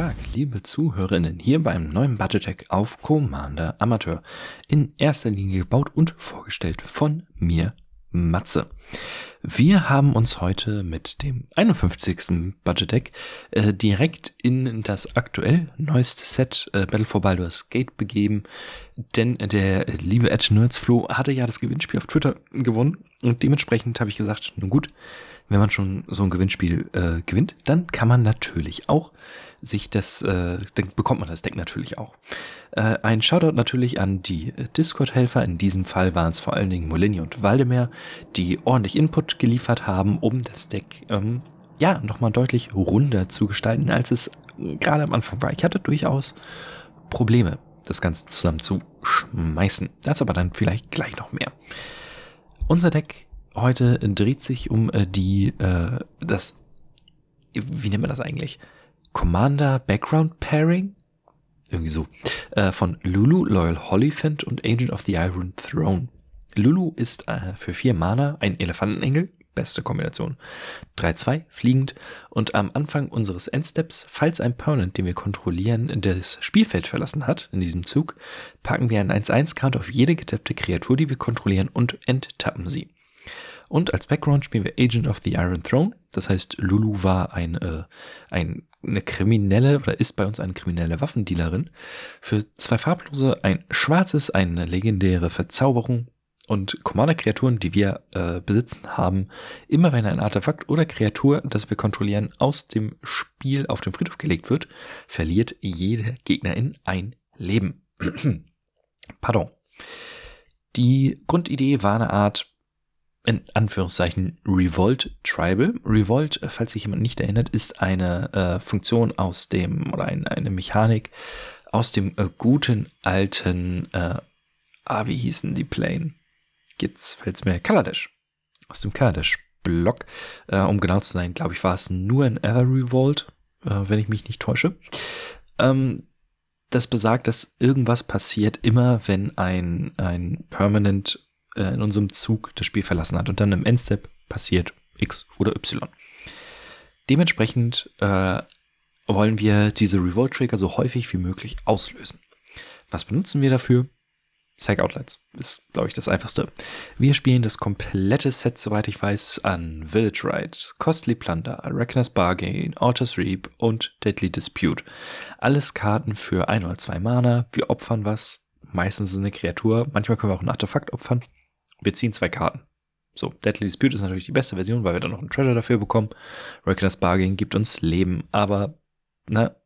Tag, liebe Zuhörerinnen, hier beim neuen Budget Tech auf Commander Amateur. In erster Linie gebaut und vorgestellt von mir, Matze. Wir haben uns heute mit dem 51. Budget Deck äh, direkt in das aktuell neueste Set äh, Battle for Baldur's Gate begeben, denn der liebe Ed Nerdsflo hatte ja das Gewinnspiel auf Twitter gewonnen und dementsprechend habe ich gesagt, nun gut, wenn man schon so ein Gewinnspiel äh, gewinnt, dann kann man natürlich auch sich das, äh, dann bekommt man das Deck natürlich auch. Äh, ein Shoutout natürlich an die Discord-Helfer. In diesem Fall waren es vor allen Dingen Molini und Waldemar, die ordentlich Input geliefert haben, um das Deck ähm, ja nochmal deutlich runder zu gestalten, als es gerade am Anfang war. Ich hatte durchaus Probleme, das Ganze zusammen zu schmeißen. Dazu aber dann vielleicht gleich noch mehr. Unser Deck heute dreht sich um äh, die, äh, das, wie nennt man das eigentlich? Commander Background Pairing? Irgendwie so. Äh, von Lulu, Loyal Hollyphant und Agent of the Iron Throne. Lulu ist äh, für vier Mana ein Elefantenengel, beste Kombination. 3-2, fliegend und am Anfang unseres Endsteps, falls ein Permanent, den wir kontrollieren, das Spielfeld verlassen hat, in diesem Zug, packen wir einen 1-1-Card auf jede getappte Kreatur, die wir kontrollieren und enttappen sie. Und als Background spielen wir Agent of the Iron Throne. Das heißt, Lulu war ein, äh, ein, eine kriminelle oder ist bei uns eine kriminelle Waffendealerin. Für zwei farblose, ein schwarzes, eine legendäre Verzauberung und Commander-Kreaturen, die wir äh, besitzen haben, immer wenn ein Artefakt oder Kreatur, das wir kontrollieren, aus dem Spiel auf den Friedhof gelegt wird, verliert jede Gegnerin ein Leben. Pardon. Die Grundidee war eine Art in Anführungszeichen Revolt Tribal. Revolt, falls sich jemand nicht erinnert, ist eine äh, Funktion aus dem oder ein, eine Mechanik aus dem äh, guten alten, äh, ah, wie hießen die Plane? Jetzt fällt's mir Kaladesh. Aus dem Kaladesh-Block. Äh, um genau zu sein, glaube ich, war es nur ein Ether Revolt, äh, wenn ich mich nicht täusche. Ähm, das besagt, dass irgendwas passiert immer, wenn ein, ein Permanent äh, in unserem Zug das Spiel verlassen hat und dann im Endstep passiert X oder Y. Dementsprechend äh, wollen wir diese Revolt-Trigger so häufig wie möglich auslösen. Was benutzen wir dafür? Psych-Outlets ist, glaube ich, das einfachste. Wir spielen das komplette Set, soweit ich weiß, an Village Rides, Costly Plunder, Reckoner's Bargain, Autos Reap und Deadly Dispute. Alles Karten für ein oder zwei Mana. Wir opfern was. Meistens eine Kreatur. Manchmal können wir auch ein Artefakt opfern. Wir ziehen zwei Karten. So, Deadly Dispute ist natürlich die beste Version, weil wir dann noch einen Treasure dafür bekommen. Reckoner's Bargain gibt uns Leben, aber, na,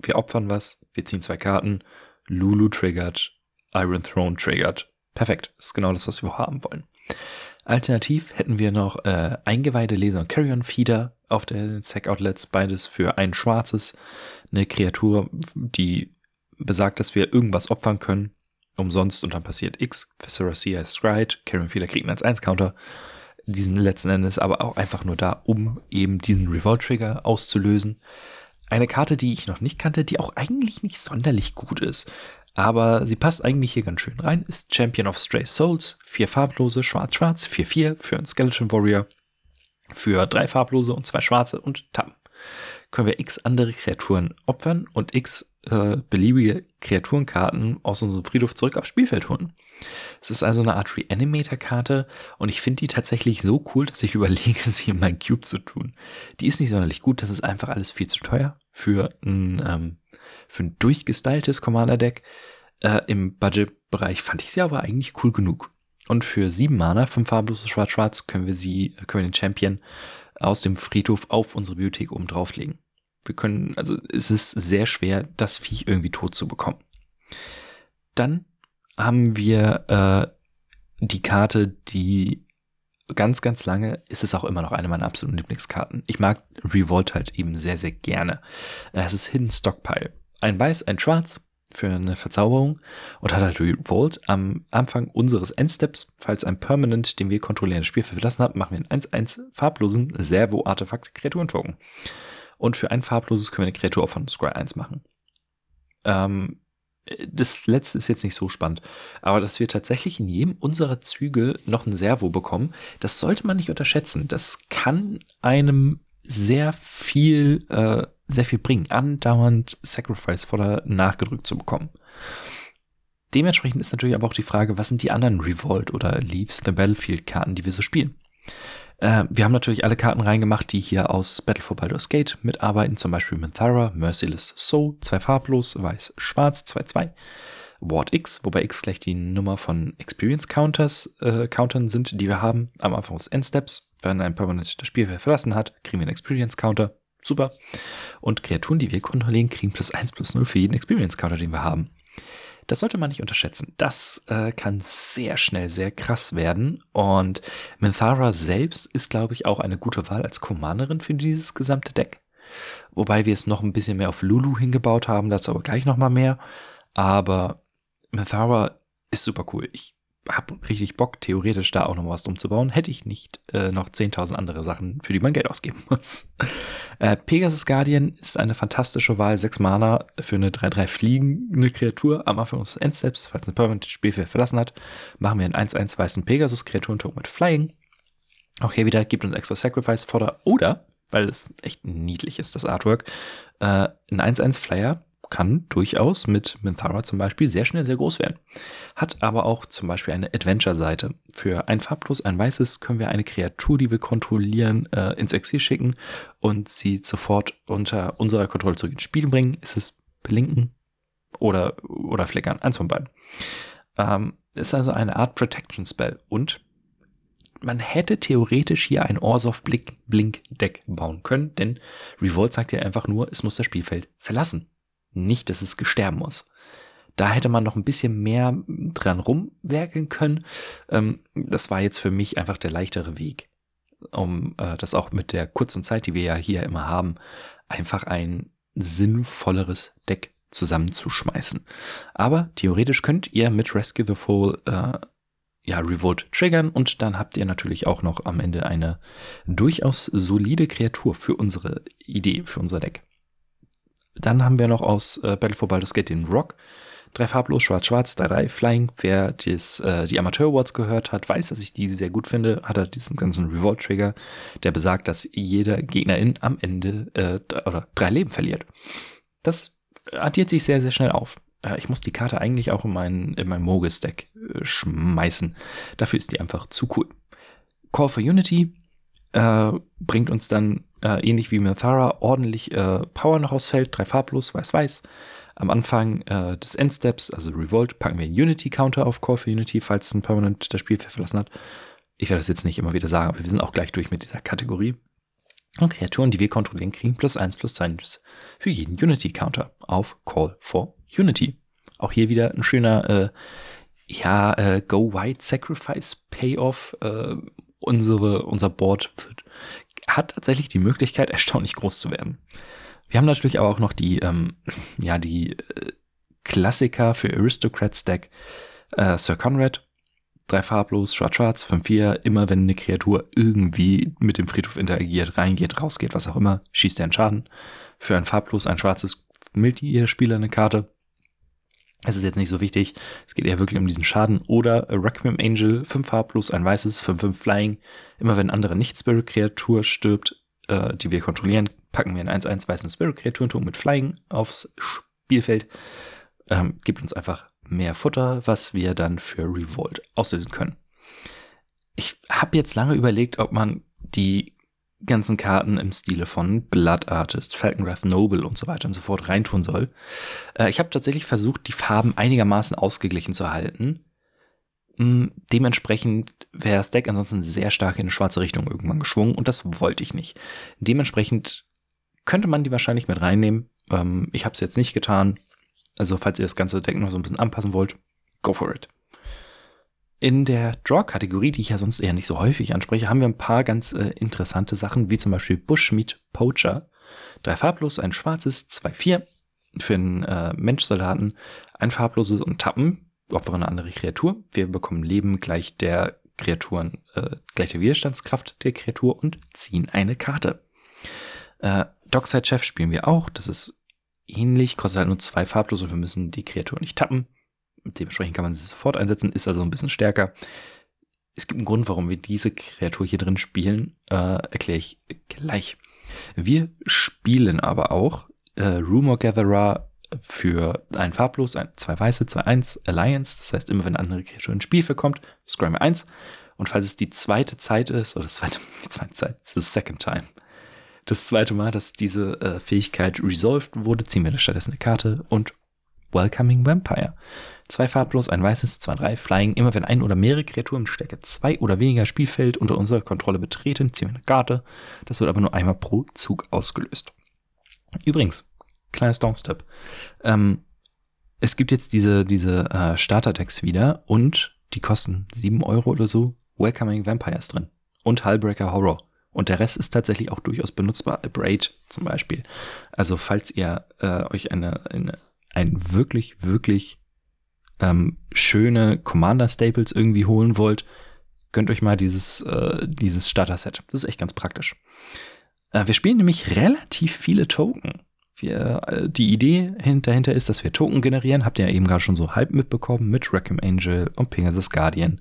wir opfern was, wir ziehen zwei Karten, Lulu triggert, Iron Throne triggert. Perfekt, ist genau das, was wir haben wollen. Alternativ hätten wir noch äh, eingeweihte Laser und Carrion Feeder auf den Sack Outlets, beides für ein schwarzes, eine Kreatur, die besagt, dass wir irgendwas opfern können umsonst und dann passiert X. Viscera Sea Scryed, Karen Feeder kriegt einen 1-1-Counter. Diesen letzten Endes aber auch einfach nur da, um eben diesen Revolt-Trigger auszulösen. Eine Karte, die ich noch nicht kannte, die auch eigentlich nicht sonderlich gut ist. Aber sie passt eigentlich hier ganz schön rein, ist Champion of Stray Souls. Vier farblose, schwarz-schwarz, 4-4 für einen Skeleton Warrior. Für drei farblose und zwei schwarze und tappen können wir x andere Kreaturen opfern und x äh, beliebige Kreaturenkarten aus unserem Friedhof zurück aufs Spielfeld holen. Es ist also eine Art Reanimator-Karte und ich finde die tatsächlich so cool, dass ich überlege, sie in meinen Cube zu tun. Die ist nicht sonderlich gut, das ist einfach alles viel zu teuer für ein, ähm, für ein durchgestyltes Commander-Deck. Äh, Im Budget-Bereich fand ich sie aber eigentlich cool genug. Und für sieben Mana, fünf farblose Schwarz-Schwarz, können wir sie, können wir den Champion aus dem Friedhof auf unsere Bibliothek oben drauflegen. Wir können, also es ist sehr schwer, das Viech irgendwie tot zu bekommen. Dann haben wir äh, die Karte, die ganz, ganz lange ist es auch immer noch eine meiner absoluten Lieblingskarten. Ich mag Revolt halt eben sehr, sehr gerne. Es ist Hidden Stockpile. Ein Weiß, ein Schwarz, für eine Verzauberung und hat halt Revolt am Anfang unseres Endsteps, falls ein Permanent, den wir kontrollieren, das Spiel verlassen hat, machen wir einen 1-1 farblosen Servo-Artefakt-Kreaturen-Token. Und für ein farbloses können wir eine Kreatur von Scry 1 machen. Ähm, das letzte ist jetzt nicht so spannend, aber dass wir tatsächlich in jedem unserer Züge noch ein Servo bekommen, das sollte man nicht unterschätzen. Das kann einem sehr viel, äh, sehr viel bringen, andauernd Sacrifice voller nachgedrückt zu bekommen. Dementsprechend ist natürlich aber auch die Frage, was sind die anderen Revolt oder Leaves the Battlefield Karten, die wir so spielen? Äh, wir haben natürlich alle Karten reingemacht, die hier aus Battle for Baldur's Gate mitarbeiten, zum Beispiel Minthara, Merciless Soul, zwei farblos, weiß, schwarz, 2-2. Ward X, wobei X gleich die Nummer von Experience Counters, äh, Countern sind, die wir haben am Anfang des Endsteps. Wenn ein Permanent das Spielfeld verlassen hat, kriegen wir einen Experience Counter. Super. Und Kreaturen, die wir kontrollieren, kriegen plus 1 plus 0 für jeden Experience Counter, den wir haben. Das sollte man nicht unterschätzen. Das äh, kann sehr schnell sehr krass werden. Und Minthara selbst ist, glaube ich, auch eine gute Wahl als Commanderin für dieses gesamte Deck. Wobei wir es noch ein bisschen mehr auf Lulu hingebaut haben, dazu aber gleich nochmal mehr. Aber Minthara ist super cool. Ich habe richtig Bock, theoretisch da auch noch was umzubauen. Hätte ich nicht äh, noch 10.000 andere Sachen, für die man Geld ausgeben muss. Äh, Pegasus Guardian ist eine fantastische Wahl. 6 Mana für eine 3-3 fliegende Kreatur am Anfang unseres Endsteps. Falls ein Permanent Spielfeld verlassen hat, machen wir einen 1-1 weißen Pegasus-Kreaturentoken mit Flying. Auch hier wieder gibt uns extra Sacrifice Fodder oder, weil es echt niedlich ist, das Artwork, äh, ein 1-1 Flyer kann durchaus mit Minthara zum Beispiel sehr schnell sehr groß werden. Hat aber auch zum Beispiel eine Adventure-Seite. Für ein farblos, ein weißes können wir eine Kreatur, die wir kontrollieren, äh, ins Exil schicken und sie sofort unter unserer Kontrolle zurück ins Spiel bringen. Ist es Blinken oder, oder Flickern? Eins von beiden. Ähm, ist also eine Art Protection Spell und man hätte theoretisch hier ein Orsov Blink Deck bauen können, denn Revolt sagt ja einfach nur, es muss das Spielfeld verlassen nicht, dass es gesterben muss. Da hätte man noch ein bisschen mehr dran rumwerkeln können. Ähm, das war jetzt für mich einfach der leichtere Weg, um äh, das auch mit der kurzen Zeit, die wir ja hier immer haben, einfach ein sinnvolleres Deck zusammenzuschmeißen. Aber theoretisch könnt ihr mit Rescue the Fall äh, ja, Revolt triggern und dann habt ihr natürlich auch noch am Ende eine durchaus solide Kreatur für unsere Idee, für unser Deck. Dann haben wir noch aus äh, Battle for Baldur's Gate den Rock. Drei farblos, schwarz-schwarz, 3-3 Flying. Wer dies, äh, die Amateur Awards gehört hat, weiß, dass ich die sehr gut finde. Hat er diesen ganzen Revolt-Trigger, der besagt, dass jeder Gegnerin am Ende äh, oder drei Leben verliert. Das addiert sich sehr, sehr schnell auf. Äh, ich muss die Karte eigentlich auch in mein, in mein Mogis-Deck äh, schmeißen. Dafür ist die einfach zu cool. Call for Unity äh, bringt uns dann äh, ähnlich wie Minthara ordentlich äh, Power noch aufs Feld, drei farblos, weiß-weiß. Am Anfang äh, des Endsteps, also Revolt, packen wir einen Unity-Counter auf Core für Unity, falls ein Permanent das Spiel verlassen hat. Ich werde das jetzt nicht immer wieder sagen, aber wir sind auch gleich durch mit dieser Kategorie. Und Kreaturen, die wir kontrollieren, kriegen plus eins plus eins für jeden Unity-Counter auf Call for Unity. Auch hier wieder ein schöner, äh, ja, äh, Go White Sacrifice Payoff. Äh, unsere, unser Board wird hat tatsächlich die Möglichkeit, erstaunlich groß zu werden. Wir haben natürlich aber auch noch die, ähm, ja, die äh, Klassiker für Aristocrats Deck. Äh, Sir Conrad, drei farblos, schwarz-schwarz, 5-4, immer wenn eine Kreatur irgendwie mit dem Friedhof interagiert, reingeht, rausgeht, was auch immer, schießt er einen Schaden. Für ein farblos, ein schwarzes mild jeder Spieler eine Karte. Es ist jetzt nicht so wichtig. Es geht eher wirklich um diesen Schaden. Oder Requiem Angel, 5 farblos, ein weißes, 5-5 Flying. Immer wenn andere Nicht-Spirit-Kreatur stirbt, äh, die wir kontrollieren, packen wir einen 1-1 weißen Spirit-Kreaturenturm mit Flying aufs Spielfeld. Ähm, gibt uns einfach mehr Futter, was wir dann für Revolt auslösen können. Ich habe jetzt lange überlegt, ob man die ganzen Karten im Stile von Blood Artist, Falconwrath Noble und so weiter und so fort reintun soll. Äh, ich habe tatsächlich versucht, die Farben einigermaßen ausgeglichen zu halten. Mm, dementsprechend wäre das Deck ansonsten sehr stark in eine schwarze Richtung irgendwann geschwungen und das wollte ich nicht. Dementsprechend könnte man die wahrscheinlich mit reinnehmen. Ähm, ich habe es jetzt nicht getan. Also falls ihr das ganze Deck noch so ein bisschen anpassen wollt, go for it. In der Draw-Kategorie, die ich ja sonst eher nicht so häufig anspreche, haben wir ein paar ganz äh, interessante Sachen, wie zum Beispiel Bushmeat Poacher. Drei farblos, ein schwarzes, zwei vier. für einen äh, Menschsoldaten ein farbloses und Tappen, opfere eine andere Kreatur. Wir bekommen Leben gleich der Kreaturen, äh, gleich der Widerstandskraft der Kreatur und ziehen eine Karte. Äh, Dockside Chef spielen wir auch. Das ist ähnlich, kostet halt nur zwei farblose und wir müssen die Kreatur nicht tappen. Dementsprechend kann man sie sofort einsetzen, ist also ein bisschen stärker. Es gibt einen Grund, warum wir diese Kreatur hier drin spielen, äh, erkläre ich gleich. Wir spielen aber auch äh, Rumor Gatherer für ein farblos, ein, zwei weiße, zwei eins Alliance. Das heißt, immer wenn eine andere Kreatur ins Spiel kommt, scrollen wir eins. Und falls es die zweite Zeit ist, oder das zweite, die zweite Zeit, the second time. Das zweite Mal, dass diese äh, Fähigkeit resolved wurde, ziehen wir stattdessen eine Karte und Welcoming Vampire. Zwei farblos, ein weißes, zwei, drei, Flying. Immer wenn ein oder mehrere Kreaturen Stärke zwei oder weniger Spielfeld unter unserer Kontrolle betreten, ziehen wir eine Karte. Das wird aber nur einmal pro Zug ausgelöst. Übrigens, kleines Downstep. Ähm, es gibt jetzt diese, diese äh, Starter-Decks wieder und die kosten sieben Euro oder so. Welcoming Vampires drin. Und Hullbreaker Horror. Und der Rest ist tatsächlich auch durchaus benutzbar. Braid zum Beispiel. Also falls ihr äh, euch eine, eine, ein wirklich, wirklich ähm, schöne Commander-Staples irgendwie holen wollt, gönnt euch mal dieses, äh, dieses Starter-Set. Das ist echt ganz praktisch. Äh, wir spielen nämlich relativ viele Token. Wir, äh, die Idee dahinter ist, dass wir Token generieren. Habt ihr ja eben gerade schon so halb mitbekommen mit Requiem Angel und Pegasus Guardian,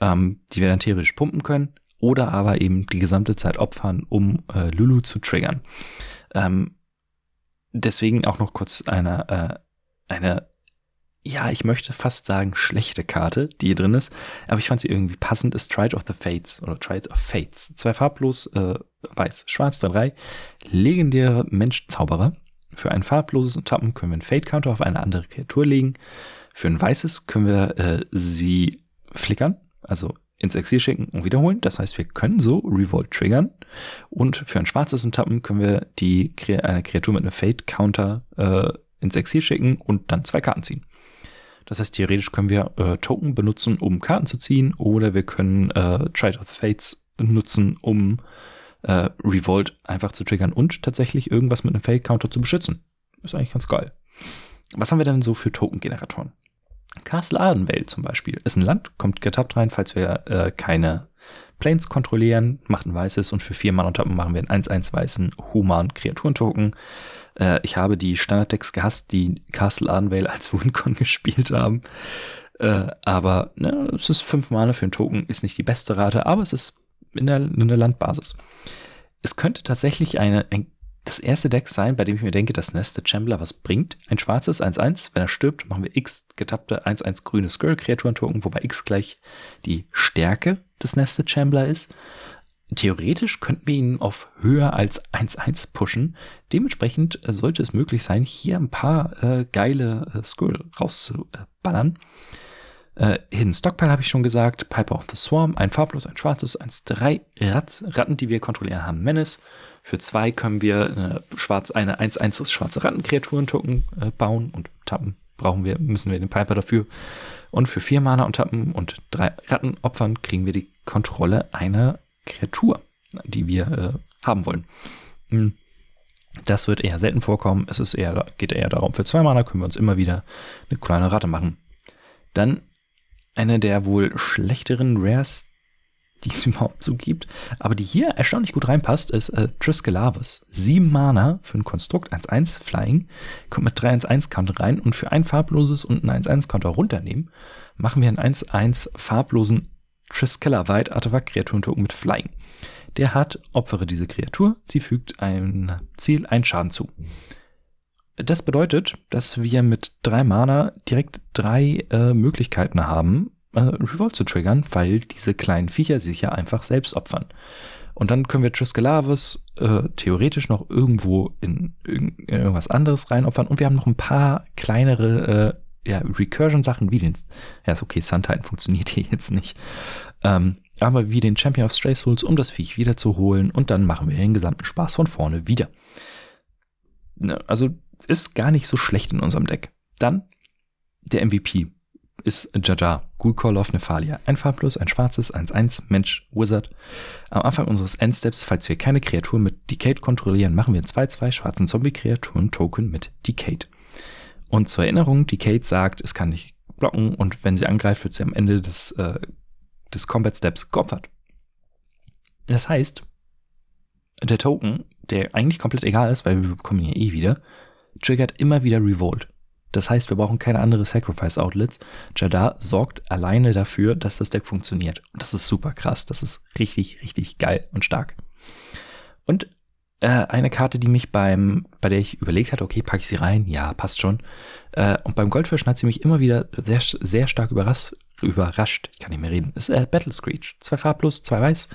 ähm, die wir dann theoretisch pumpen können oder aber eben die gesamte Zeit opfern, um äh, Lulu zu triggern. Ähm, deswegen auch noch kurz eine, äh, eine, ja, ich möchte fast sagen, schlechte Karte, die hier drin ist, aber ich fand sie irgendwie passend, ist Trade of the Fates oder Trade of Fates. Zwei farblos, äh, weiß, schwarz, drei, legendäre Mensch-Zauberer. Für ein farbloses Tappen können wir einen Fate-Counter auf eine andere Kreatur legen. Für ein weißes können wir äh, sie flickern, also ins Exil schicken und wiederholen. Das heißt, wir können so Revolt triggern. Und für ein schwarzes Tappen können wir die, eine Kreatur mit einem Fate-Counter äh, ins Exil schicken und dann zwei Karten ziehen. Das heißt, theoretisch können wir äh, Token benutzen, um Karten zu ziehen, oder wir können äh, Trade of Fates nutzen, um äh, Revolt einfach zu triggern und tatsächlich irgendwas mit einem Fate-Counter zu beschützen. Ist eigentlich ganz geil. Was haben wir denn so für Token-Generatoren? Castle Ardenvale zum Beispiel ist ein Land, kommt getappt rein, falls wir äh, keine Planes kontrollieren, macht ein weißes und für vier Mann und Tappen machen wir einen 1-1 weißen human Kreaturentoken. Äh, ich habe die Standard-Decks gehasst, die Castle Ardenvale als Wundcon gespielt haben. Äh, aber ne, es ist fünf Mana für einen Token, ist nicht die beste Rate, aber es ist in der, in der Landbasis. Es könnte tatsächlich eine, ein das erste Deck sein, bei dem ich mir denke, dass Nested Chambler was bringt. Ein schwarzes 1-1. Wenn er stirbt, machen wir X getappte 1-1 grüne Skull-Kreaturen-Token, wobei X gleich die Stärke des Nested Chambler ist. Theoretisch könnten wir ihn auf höher als 1-1 pushen. Dementsprechend sollte es möglich sein, hier ein paar äh, geile äh, Skull rauszuballern. Äh, Hidden Stockpile habe ich schon gesagt. Piper of the Swarm, ein farblos, ein schwarzes, 1-3 Rat, Ratten, die wir kontrollieren haben. Menace, für zwei können wir eine, schwarz, eine 1-1 schwarze Rattenkreaturen-Token äh, bauen und tappen brauchen wir, müssen wir den Piper dafür. Und für vier Mana und tappen und drei Ratten opfern, kriegen wir die Kontrolle einer Kreatur, die wir äh, haben wollen. Hm. Das wird eher selten vorkommen. Es ist eher, geht eher darum, für zwei Mana können wir uns immer wieder eine kleine Ratte machen. Dann eine der wohl schlechteren Rares, die es überhaupt so gibt, aber die hier erstaunlich gut reinpasst, ist äh, Triskelavis. Sieben Mana für ein Konstrukt 1-1 Flying, kommt mit 3-1-1-Counter rein und für ein farbloses und ein 1-1-Counter runternehmen, machen wir einen 1-1 farblosen Triskella White Artefakt-Kreaturen-Token mit Flying. Der hat, opfere diese Kreatur, sie fügt ein Ziel einen Schaden zu. Das bedeutet, dass wir mit drei Mana direkt drei äh, Möglichkeiten haben, äh, Revolt zu triggern, weil diese kleinen Viecher sich ja einfach selbst opfern. Und dann können wir Triskelavis äh, theoretisch noch irgendwo in, in, irgendwas anderes reinopfern. Und wir haben noch ein paar kleinere äh, ja, Recursion-Sachen wie den. Ja, ist okay, Sun Titan funktioniert hier jetzt nicht. Ähm, aber wie den Champion of Stray Souls, um das Viech wiederzuholen. Und dann machen wir den gesamten Spaß von vorne wieder. Ne, also ist gar nicht so schlecht in unserem Deck. Dann der MVP ist Jaja Ghoul of Nephalia. Ein farblos, ein schwarzes, 1-1, Mensch, Wizard. Am Anfang unseres Endsteps, falls wir keine Kreatur mit Decade kontrollieren, machen wir 2-2 schwarzen Zombie-Kreaturen-Token mit Decade. Und zur Erinnerung, Decade sagt, es kann nicht blocken und wenn sie angreift, wird sie am Ende des, äh, des Combat Steps geopfert. Das heißt, der Token, der eigentlich komplett egal ist, weil wir bekommen ihn ja eh wieder, triggert immer wieder Revolt. Das heißt, wir brauchen keine andere Sacrifice Outlets. Jadar sorgt alleine dafür, dass das Deck funktioniert. Und das ist super krass. Das ist richtig, richtig geil und stark. Und äh, eine Karte, die mich beim, bei der ich überlegt hatte, okay, packe ich sie rein? Ja, passt schon. Äh, und beim Goldfisch hat sie mich immer wieder sehr, sehr stark überrascht. Überrascht, ich kann nicht mehr reden. Ist äh, Battle Screech. Zwei Farblos, zwei Weiß.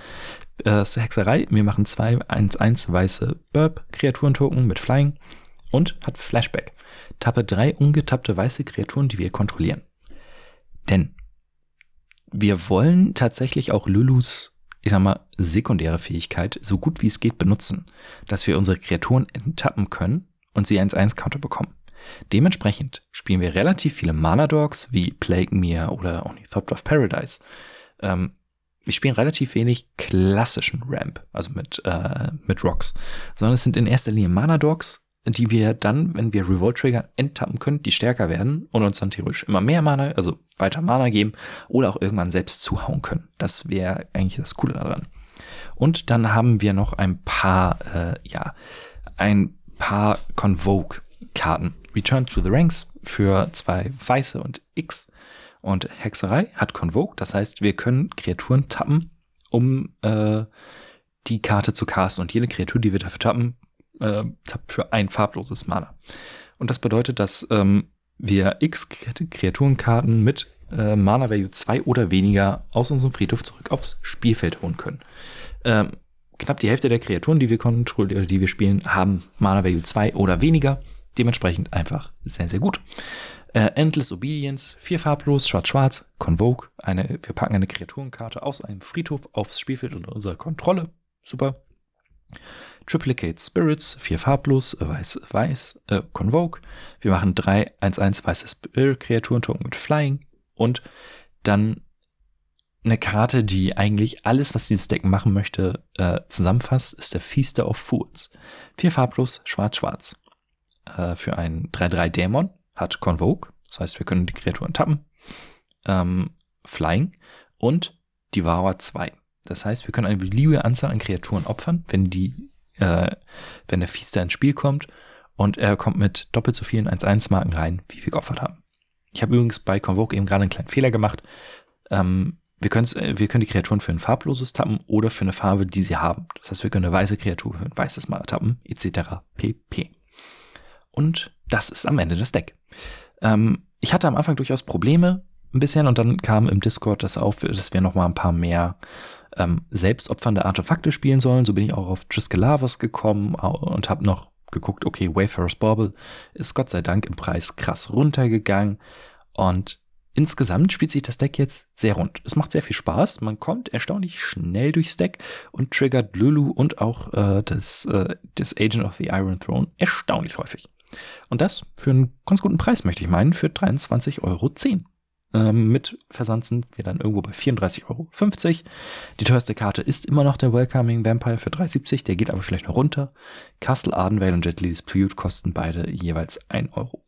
Äh, ist Hexerei. Wir machen zwei 1-1 weiße Burb-Kreaturentoken mit Flying und hat Flashback. Tappe drei ungetappte weiße Kreaturen, die wir kontrollieren. Denn wir wollen tatsächlich auch Lulus, ich sag mal, sekundäre Fähigkeit so gut wie es geht benutzen, dass wir unsere Kreaturen enttappen können und sie 1-1-Counter bekommen. Dementsprechend spielen wir relativ viele Mana-Dogs wie Plague Mir oder Ornithopter of Paradise. Ähm, wir spielen relativ wenig klassischen Ramp, also mit, äh, mit Rocks, sondern es sind in erster Linie Mana-Dogs die wir dann, wenn wir Revolt Trigger enttappen können, die stärker werden und uns dann theoretisch immer mehr Mana, also weiter Mana geben oder auch irgendwann selbst zuhauen können. Das wäre eigentlich das Coole daran. Und dann haben wir noch ein paar, äh, ja, ein paar Convoke-Karten. Return to the Ranks für zwei Weiße und X. Und Hexerei hat Convoke, das heißt, wir können Kreaturen tappen, um äh, die Karte zu casten. Und jede Kreatur, die wir dafür tappen, äh, für ein farbloses Mana. Und das bedeutet, dass ähm, wir x Kreaturenkarten mit äh, Mana Value 2 oder weniger aus unserem Friedhof zurück aufs Spielfeld holen können. Ähm, knapp die Hälfte der Kreaturen, die wir kontrollieren, die wir spielen, haben Mana Value 2 oder weniger. Dementsprechend einfach sehr, sehr gut. Äh, Endless Obedience, vier farblos, schwarz-schwarz, Convoke, eine, wir packen eine Kreaturenkarte aus einem Friedhof aufs Spielfeld unter unserer Kontrolle. Super. Triplicate Spirits, vier farblos, weiß, weiß, äh, Convoke. Wir machen drei 1-1 weiße Spirit-Kreaturen-Token mit Flying und dann eine Karte, die eigentlich alles, was dieses Deck machen möchte, äh, zusammenfasst, ist der Feaster of Fools. Vier farblos, schwarz-schwarz. Äh, für einen 3-3 Dämon hat Convoke, das heißt, wir können die Kreaturen tappen. Ähm, Flying und Devour 2. Das heißt, wir können eine beliebige Anzahl an Kreaturen opfern, wenn die äh, wenn der Fiester ins Spiel kommt und er kommt mit doppelt so vielen 1-1-Marken rein, wie wir geopfert haben. Ich habe übrigens bei Convoke eben gerade einen kleinen Fehler gemacht. Ähm, wir, äh, wir können die Kreaturen für ein farbloses tappen oder für eine Farbe, die sie haben. Das heißt, wir können eine weiße Kreatur für ein weißes Mana tappen, etc. pp. Und das ist am Ende das Deck. Ähm, ich hatte am Anfang durchaus Probleme ein bisschen und dann kam im Discord das auf, dass wir noch mal ein paar mehr ähm, selbstopfernde Artefakte spielen sollen. So bin ich auch auf Triskelavos gekommen und habe noch geguckt, okay, Wayfarer's Bauble ist Gott sei Dank im Preis krass runtergegangen und insgesamt spielt sich das Deck jetzt sehr rund. Es macht sehr viel Spaß, man kommt erstaunlich schnell durchs Deck und triggert Lulu und auch äh, das, äh, das Agent of the Iron Throne erstaunlich häufig. Und das für einen ganz guten Preis, möchte ich meinen, für 23,10 Euro. Ähm, mit Versand sind wir dann irgendwo bei 34,50 Euro. Die teuerste Karte ist immer noch der Welcoming Vampire für 3,70. Der geht aber vielleicht noch runter. Castle Ardenvale und Jet Lee's Dispute kosten beide jeweils 1,70 Euro.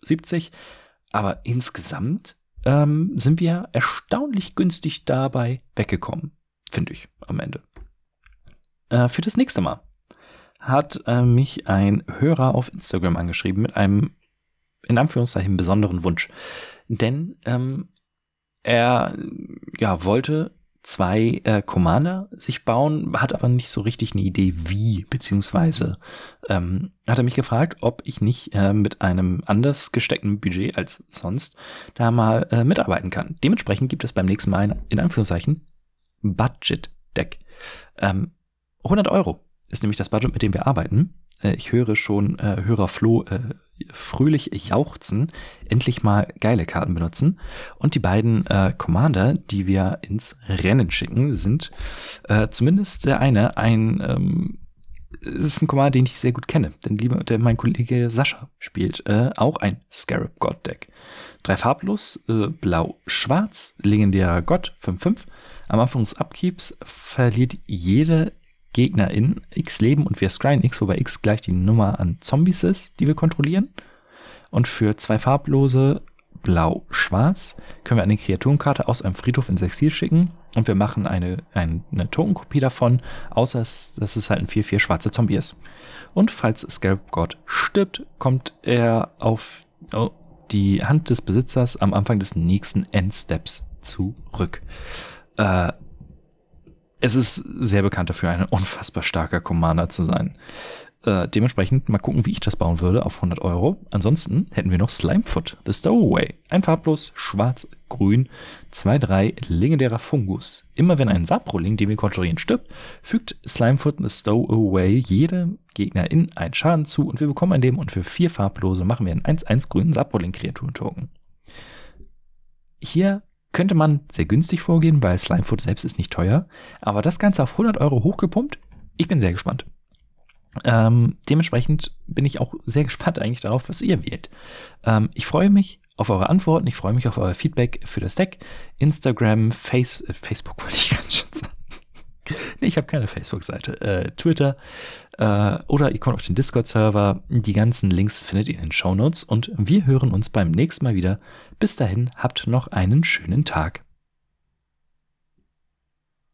Aber insgesamt ähm, sind wir erstaunlich günstig dabei weggekommen. Finde ich am Ende. Äh, für das nächste Mal hat äh, mich ein Hörer auf Instagram angeschrieben mit einem in Anführungszeichen besonderen Wunsch. Denn ähm, er ja, wollte zwei äh, Commander sich bauen, hat aber nicht so richtig eine Idee, wie, beziehungsweise ähm, hat er mich gefragt, ob ich nicht äh, mit einem anders gesteckten Budget als sonst da mal äh, mitarbeiten kann. Dementsprechend gibt es beim nächsten Mal ein, in Anführungszeichen, Budget-Deck. Ähm, 100 Euro ist nämlich das Budget, mit dem wir arbeiten. Äh, ich höre schon äh, Hörer Flo äh, fröhlich jauchzen, endlich mal geile Karten benutzen. Und die beiden äh, Commander, die wir ins Rennen schicken, sind äh, zumindest der eine ein ähm, ist ein Commander, den ich sehr gut kenne. Denn lieber, der, mein Kollege Sascha spielt äh, auch ein Scarab God Deck. Drei farblos, äh, blau-schwarz, legendärer Gott, 5-5. Am Anfang des Upkeeps verliert jede Gegnerin x Leben und wir scryen x, wobei x gleich die Nummer an Zombies ist, die wir kontrollieren. Und für zwei farblose Blau-Schwarz können wir eine Kreaturenkarte aus einem Friedhof ins Exil schicken und wir machen eine, eine, eine Tokenkopie davon, außer dass es halt ein 4-4 schwarzer Zombie ist. Und falls Scarab God stirbt, kommt er auf oh, die Hand des Besitzers am Anfang des nächsten Endsteps zurück. Äh, es ist sehr bekannt dafür, ein unfassbar starker Commander zu sein. Äh, dementsprechend mal gucken, wie ich das bauen würde auf 100 Euro. Ansonsten hätten wir noch Slimefoot, The Stowaway. Ein farblos, schwarz, grün, 2-3, legendärer Fungus. Immer wenn ein Saproling, den wir kontrollieren, stirbt, fügt Slimefoot, The Stowaway jedem Gegner in einen Schaden zu und wir bekommen ein Leben und für vier farblose machen wir einen 1-1 grünen Saproling-Kreaturen-Token. Hier könnte man sehr günstig vorgehen, weil Slimefoot selbst ist nicht teuer, aber das Ganze auf 100 Euro hochgepumpt, ich bin sehr gespannt. Ähm, dementsprechend bin ich auch sehr gespannt eigentlich darauf, was ihr wählt. Ähm, ich freue mich auf eure Antworten, ich freue mich auf euer Feedback für das Deck. Instagram, Face, äh, Facebook wollte ich ganz schon sagen. nee, ich habe keine Facebook-Seite. Äh, Twitter äh, oder ihr kommt auf den Discord-Server. Die ganzen Links findet ihr in den Show Notes und wir hören uns beim nächsten Mal wieder. Bis dahin, habt noch einen schönen Tag.